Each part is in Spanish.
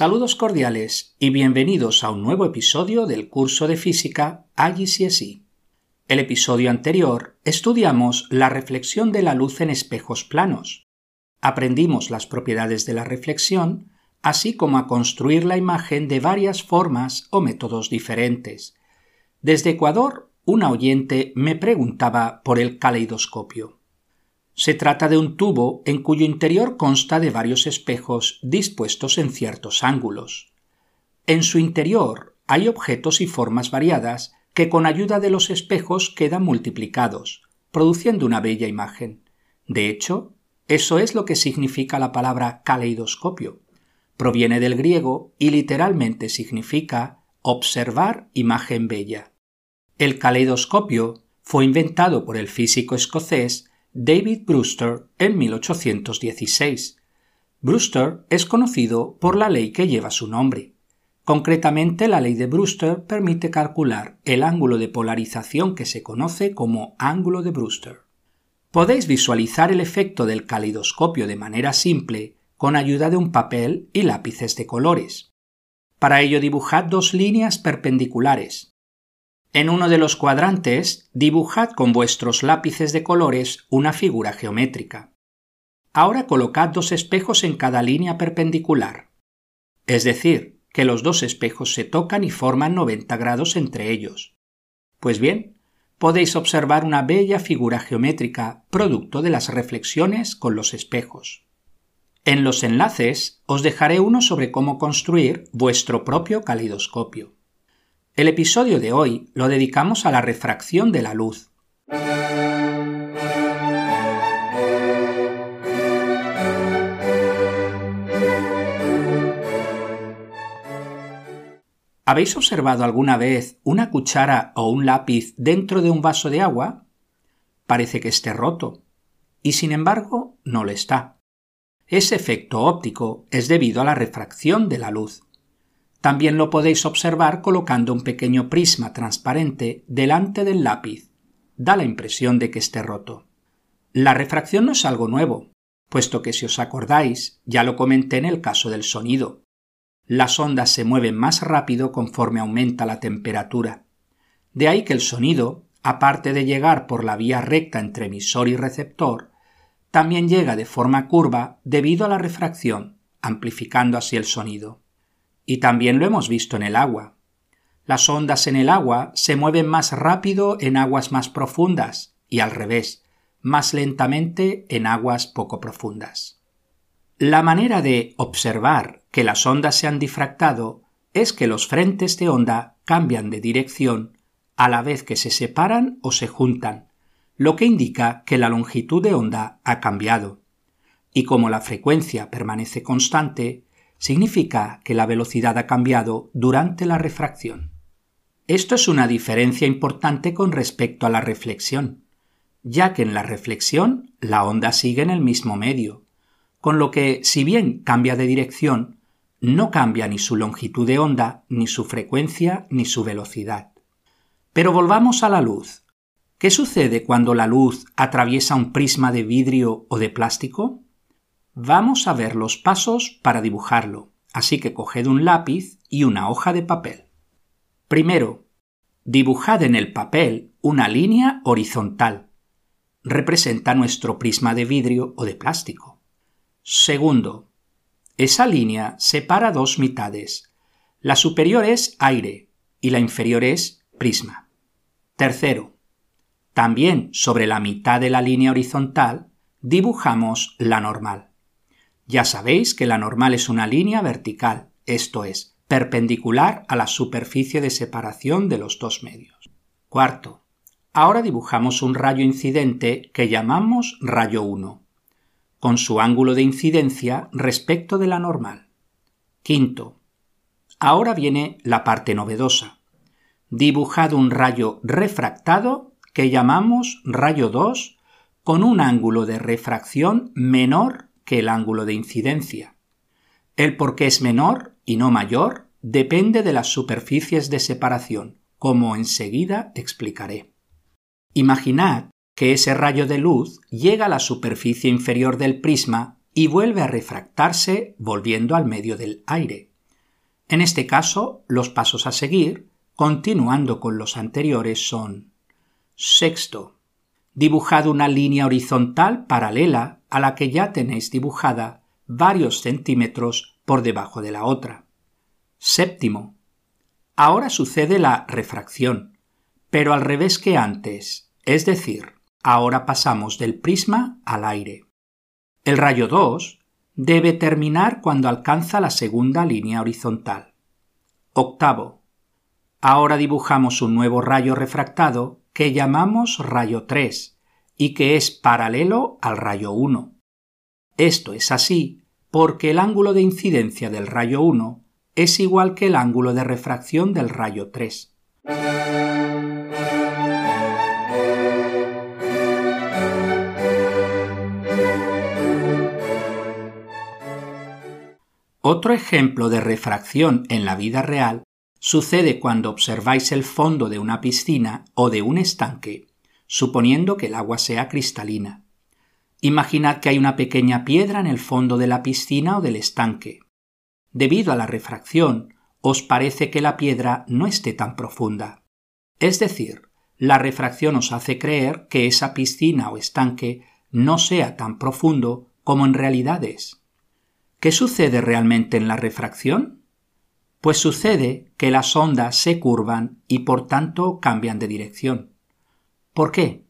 Saludos cordiales y bienvenidos a un nuevo episodio del curso de física AGCSE. El episodio anterior estudiamos la reflexión de la luz en espejos planos. Aprendimos las propiedades de la reflexión, así como a construir la imagen de varias formas o métodos diferentes. Desde Ecuador, una oyente me preguntaba por el caleidoscopio. Se trata de un tubo en cuyo interior consta de varios espejos dispuestos en ciertos ángulos. En su interior hay objetos y formas variadas que con ayuda de los espejos quedan multiplicados, produciendo una bella imagen. De hecho, eso es lo que significa la palabra caleidoscopio. Proviene del griego y literalmente significa observar imagen bella. El caleidoscopio fue inventado por el físico escocés David Brewster en 1816. Brewster es conocido por la ley que lleva su nombre. Concretamente, la ley de Brewster permite calcular el ángulo de polarización que se conoce como ángulo de Brewster. Podéis visualizar el efecto del caleidoscopio de manera simple con ayuda de un papel y lápices de colores. Para ello dibujad dos líneas perpendiculares, en uno de los cuadrantes dibujad con vuestros lápices de colores una figura geométrica. Ahora colocad dos espejos en cada línea perpendicular. Es decir, que los dos espejos se tocan y forman 90 grados entre ellos. Pues bien, podéis observar una bella figura geométrica producto de las reflexiones con los espejos. En los enlaces os dejaré uno sobre cómo construir vuestro propio calidoscopio. El episodio de hoy lo dedicamos a la refracción de la luz. ¿Habéis observado alguna vez una cuchara o un lápiz dentro de un vaso de agua? Parece que esté roto, y sin embargo no lo está. Ese efecto óptico es debido a la refracción de la luz. También lo podéis observar colocando un pequeño prisma transparente delante del lápiz. Da la impresión de que esté roto. La refracción no es algo nuevo, puesto que si os acordáis, ya lo comenté en el caso del sonido. Las ondas se mueven más rápido conforme aumenta la temperatura. De ahí que el sonido, aparte de llegar por la vía recta entre emisor y receptor, también llega de forma curva debido a la refracción, amplificando así el sonido. Y también lo hemos visto en el agua. Las ondas en el agua se mueven más rápido en aguas más profundas y al revés, más lentamente en aguas poco profundas. La manera de observar que las ondas se han difractado es que los frentes de onda cambian de dirección a la vez que se separan o se juntan, lo que indica que la longitud de onda ha cambiado. Y como la frecuencia permanece constante, significa que la velocidad ha cambiado durante la refracción. Esto es una diferencia importante con respecto a la reflexión, ya que en la reflexión la onda sigue en el mismo medio, con lo que si bien cambia de dirección, no cambia ni su longitud de onda, ni su frecuencia, ni su velocidad. Pero volvamos a la luz. ¿Qué sucede cuando la luz atraviesa un prisma de vidrio o de plástico? Vamos a ver los pasos para dibujarlo, así que coged un lápiz y una hoja de papel. Primero, dibujad en el papel una línea horizontal. Representa nuestro prisma de vidrio o de plástico. Segundo, esa línea separa dos mitades. La superior es aire y la inferior es prisma. Tercero, también sobre la mitad de la línea horizontal dibujamos la normal. Ya sabéis que la normal es una línea vertical, esto es, perpendicular a la superficie de separación de los dos medios. Cuarto, ahora dibujamos un rayo incidente que llamamos rayo 1, con su ángulo de incidencia respecto de la normal. Quinto, ahora viene la parte novedosa. Dibujad un rayo refractado que llamamos rayo 2 con un ángulo de refracción menor el ángulo de incidencia. El por qué es menor y no mayor depende de las superficies de separación, como enseguida explicaré. Imaginad que ese rayo de luz llega a la superficie inferior del prisma y vuelve a refractarse volviendo al medio del aire. En este caso, los pasos a seguir, continuando con los anteriores, son Sexto. Dibujad una línea horizontal paralela a la que ya tenéis dibujada varios centímetros por debajo de la otra. Séptimo. Ahora sucede la refracción, pero al revés que antes, es decir, ahora pasamos del prisma al aire. El rayo 2 debe terminar cuando alcanza la segunda línea horizontal. Octavo. Ahora dibujamos un nuevo rayo refractado que llamamos rayo 3 y que es paralelo al rayo 1. Esto es así porque el ángulo de incidencia del rayo 1 es igual que el ángulo de refracción del rayo 3. Otro ejemplo de refracción en la vida real sucede cuando observáis el fondo de una piscina o de un estanque, suponiendo que el agua sea cristalina. Imaginad que hay una pequeña piedra en el fondo de la piscina o del estanque. Debido a la refracción, os parece que la piedra no esté tan profunda. Es decir, la refracción os hace creer que esa piscina o estanque no sea tan profundo como en realidad es. ¿Qué sucede realmente en la refracción? Pues sucede que las ondas se curvan y por tanto cambian de dirección. ¿Por qué?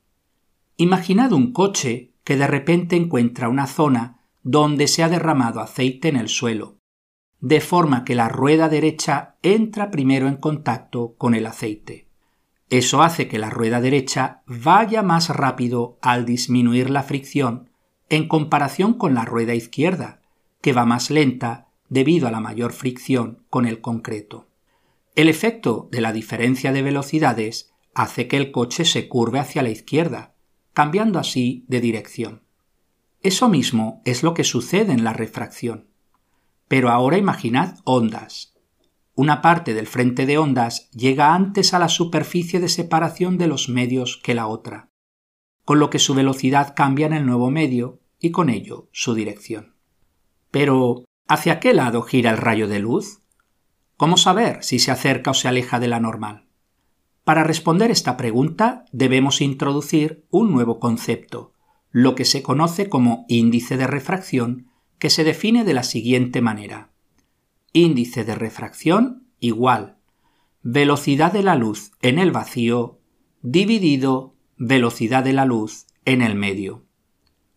Imaginad un coche que de repente encuentra una zona donde se ha derramado aceite en el suelo de forma que la rueda derecha entra primero en contacto con el aceite. Eso hace que la rueda derecha vaya más rápido al disminuir la fricción en comparación con la rueda izquierda, que va más lenta debido a la mayor fricción con el concreto. El efecto de la diferencia de velocidades hace que el coche se curve hacia la izquierda, cambiando así de dirección. Eso mismo es lo que sucede en la refracción. Pero ahora imaginad ondas. Una parte del frente de ondas llega antes a la superficie de separación de los medios que la otra, con lo que su velocidad cambia en el nuevo medio y con ello su dirección. Pero, ¿hacia qué lado gira el rayo de luz? ¿Cómo saber si se acerca o se aleja de la normal? Para responder esta pregunta debemos introducir un nuevo concepto, lo que se conoce como índice de refracción que se define de la siguiente manera. Índice de refracción igual velocidad de la luz en el vacío dividido velocidad de la luz en el medio.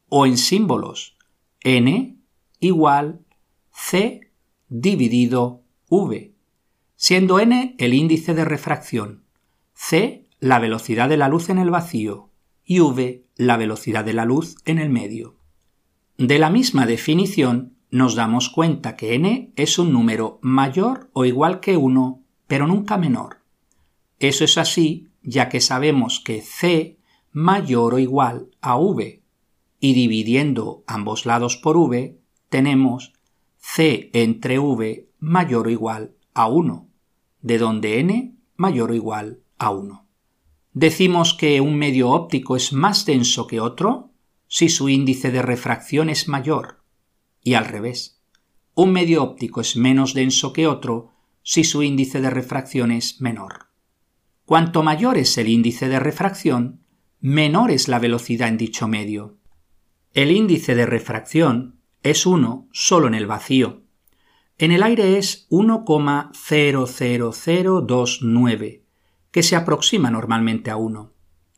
O en símbolos, n igual c dividido v, siendo n el índice de refracción, c la velocidad de la luz en el vacío y v la velocidad de la luz en el medio. De la misma definición, nos damos cuenta que n es un número mayor o igual que 1, pero nunca menor. Eso es así ya que sabemos que c mayor o igual a v, y dividiendo ambos lados por v, tenemos c entre v mayor o igual a 1, de donde n mayor o igual a 1. Decimos que un medio óptico es más denso que otro si su índice de refracción es mayor, y al revés. Un medio óptico es menos denso que otro si su índice de refracción es menor. Cuanto mayor es el índice de refracción, menor es la velocidad en dicho medio. El índice de refracción es 1 solo en el vacío. En el aire es 1,00029, que se aproxima normalmente a 1.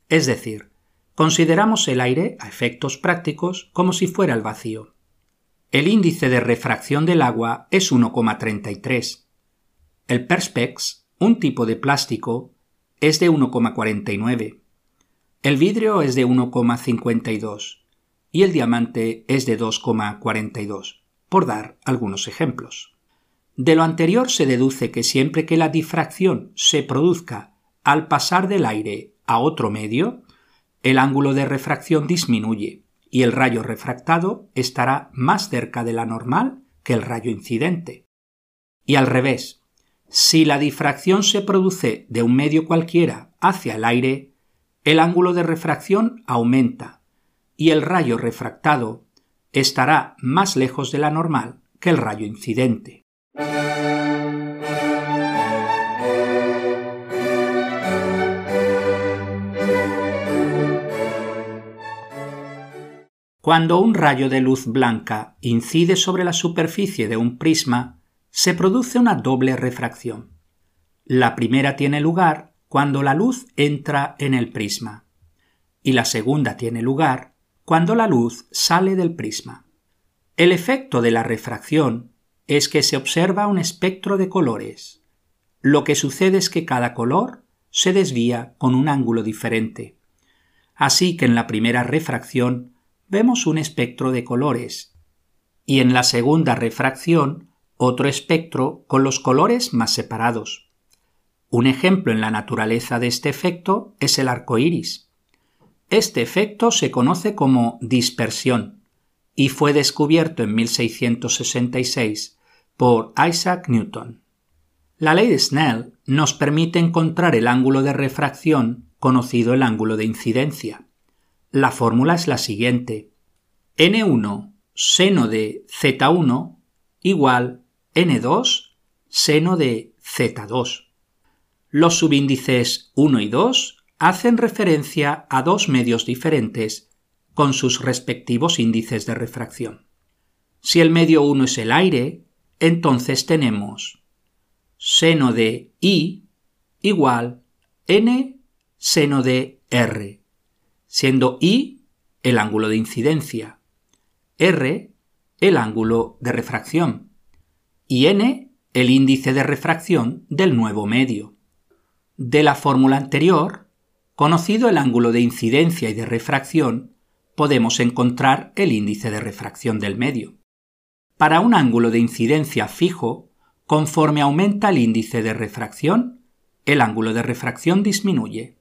Es decir, Consideramos el aire, a efectos prácticos, como si fuera el vacío. El índice de refracción del agua es 1,33. El Perspex, un tipo de plástico, es de 1,49. El vidrio es de 1,52 y el diamante es de 2,42, por dar algunos ejemplos. De lo anterior se deduce que siempre que la difracción se produzca al pasar del aire a otro medio, el ángulo de refracción disminuye y el rayo refractado estará más cerca de la normal que el rayo incidente. Y al revés, si la difracción se produce de un medio cualquiera hacia el aire, el ángulo de refracción aumenta y el rayo refractado estará más lejos de la normal que el rayo incidente. Cuando un rayo de luz blanca incide sobre la superficie de un prisma, se produce una doble refracción. La primera tiene lugar cuando la luz entra en el prisma y la segunda tiene lugar cuando la luz sale del prisma. El efecto de la refracción es que se observa un espectro de colores. Lo que sucede es que cada color se desvía con un ángulo diferente. Así que en la primera refracción vemos un espectro de colores y en la segunda refracción otro espectro con los colores más separados. Un ejemplo en la naturaleza de este efecto es el arco iris. Este efecto se conoce como dispersión y fue descubierto en 1666 por Isaac Newton. La ley de Snell nos permite encontrar el ángulo de refracción conocido el ángulo de incidencia. La fórmula es la siguiente. n1 seno de z1 igual n2 seno de z2. Los subíndices 1 y 2 hacen referencia a dos medios diferentes con sus respectivos índices de refracción. Si el medio 1 es el aire, entonces tenemos seno de I igual n seno de R siendo I el ángulo de incidencia, R el ángulo de refracción y n el índice de refracción del nuevo medio. De la fórmula anterior, conocido el ángulo de incidencia y de refracción, podemos encontrar el índice de refracción del medio. Para un ángulo de incidencia fijo, conforme aumenta el índice de refracción, el ángulo de refracción disminuye.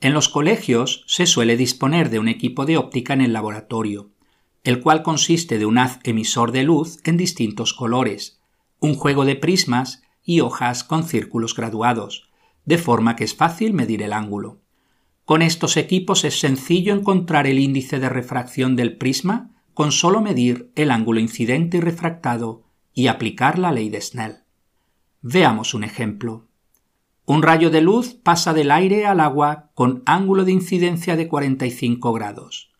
En los colegios se suele disponer de un equipo de óptica en el laboratorio, el cual consiste de un haz emisor de luz en distintos colores, un juego de prismas y hojas con círculos graduados, de forma que es fácil medir el ángulo. Con estos equipos es sencillo encontrar el índice de refracción del prisma con solo medir el ángulo incidente y refractado y aplicar la ley de Snell. Veamos un ejemplo. Un rayo de luz pasa del aire al agua con ángulo de incidencia de 45 grados.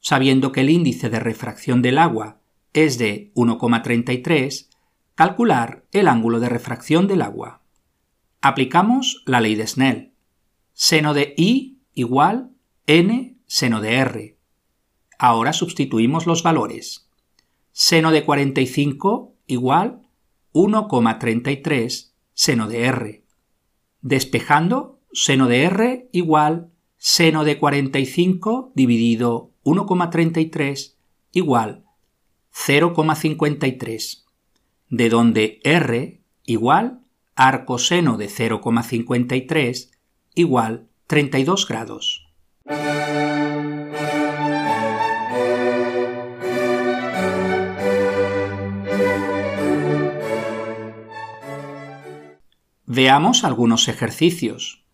Sabiendo que el índice de refracción del agua es de 1,33, calcular el ángulo de refracción del agua. Aplicamos la ley de Snell. Seno de I igual n seno de R. Ahora sustituimos los valores. Seno de 45 igual 1,33 seno de R despejando seno de r igual seno de 45 dividido 1,33 igual 0,53, de donde r igual arcoseno de 0,53 igual 32 grados. Veamos algunos ejercicios.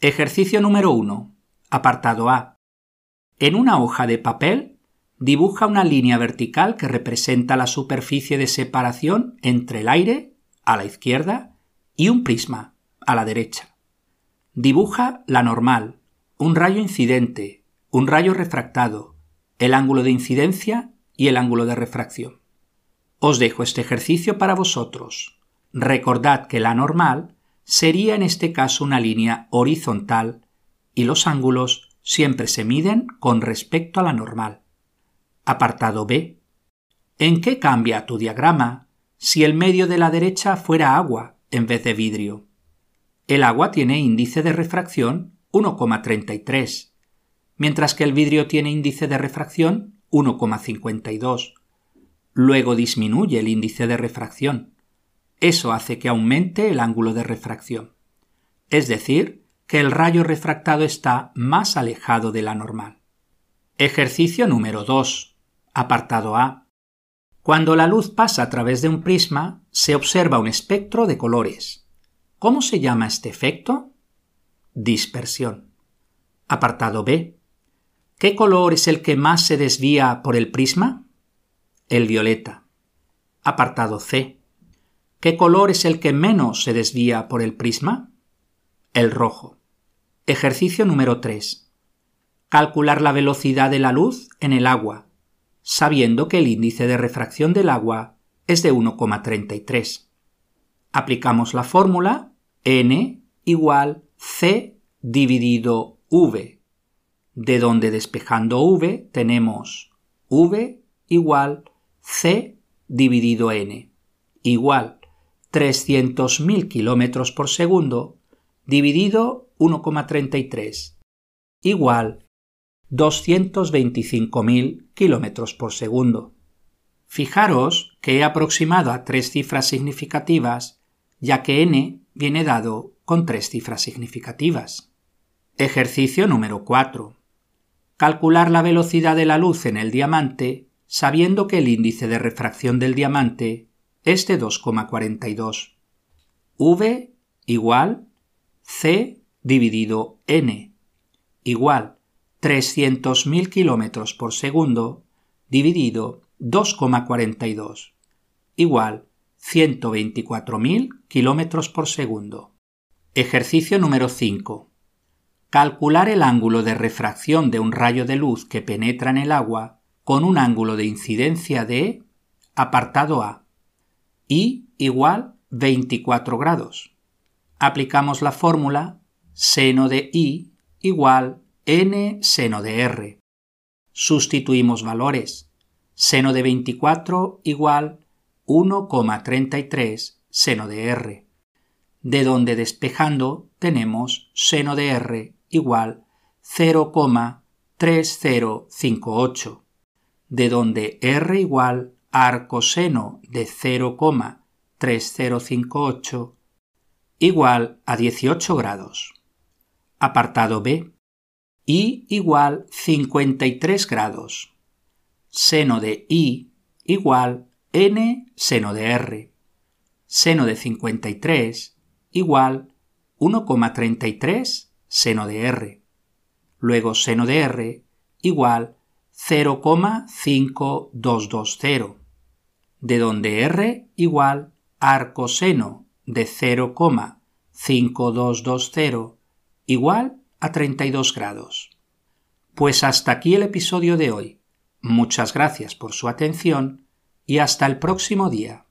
Ejercicio número 1. Apartado A. En una hoja de papel, dibuja una línea vertical que representa la superficie de separación entre el aire, a la izquierda, y un prisma, a la derecha. Dibuja la normal, un rayo incidente, un rayo refractado, el ángulo de incidencia y el ángulo de refracción. Os dejo este ejercicio para vosotros. Recordad que la normal sería en este caso una línea horizontal y los ángulos siempre se miden con respecto a la normal. Apartado B. ¿En qué cambia tu diagrama si el medio de la derecha fuera agua en vez de vidrio? El agua tiene índice de refracción 1,33, mientras que el vidrio tiene índice de refracción 1,52. Luego disminuye el índice de refracción. Eso hace que aumente el ángulo de refracción. Es decir, que el rayo refractado está más alejado de la normal. Ejercicio número 2. Apartado A. Cuando la luz pasa a través de un prisma, se observa un espectro de colores. ¿Cómo se llama este efecto? Dispersión. Apartado B. ¿Qué color es el que más se desvía por el prisma? El violeta. Apartado C. ¿Qué color es el que menos se desvía por el prisma? El rojo. Ejercicio número 3. Calcular la velocidad de la luz en el agua, sabiendo que el índice de refracción del agua es de 1,33. Aplicamos la fórmula n igual c dividido v, de donde despejando v tenemos v igual c dividido n, igual 300.000 kilómetros por segundo dividido 1,33 igual 225.000 kilómetros por segundo. Fijaros que he aproximado a tres cifras significativas, ya que n viene dado con tres cifras significativas. Ejercicio número 4. Calcular la velocidad de la luz en el diamante sabiendo que el índice de refracción del diamante es de 2,42. V igual C dividido N igual 300.000 kilómetros por segundo dividido 2,42 igual 124.000 kilómetros por segundo. Ejercicio número 5. Calcular el ángulo de refracción de un rayo de luz que penetra en el agua con un ángulo de incidencia de apartado A y igual 24 grados. Aplicamos la fórmula seno de I igual n seno de r. Sustituimos valores. Seno de 24 igual 1,33 seno de r. De donde despejando tenemos seno de r igual 0,3058. De donde r igual arcoseno de 0,3058 igual a 18 grados. Apartado B. I igual 53 grados. Seno de I igual n seno de r. Seno de 53 igual 1,33 seno de r. Luego seno de r igual 0,5220 de donde r igual arcoseno de 0,5220 igual a 32 grados. Pues hasta aquí el episodio de hoy. Muchas gracias por su atención y hasta el próximo día.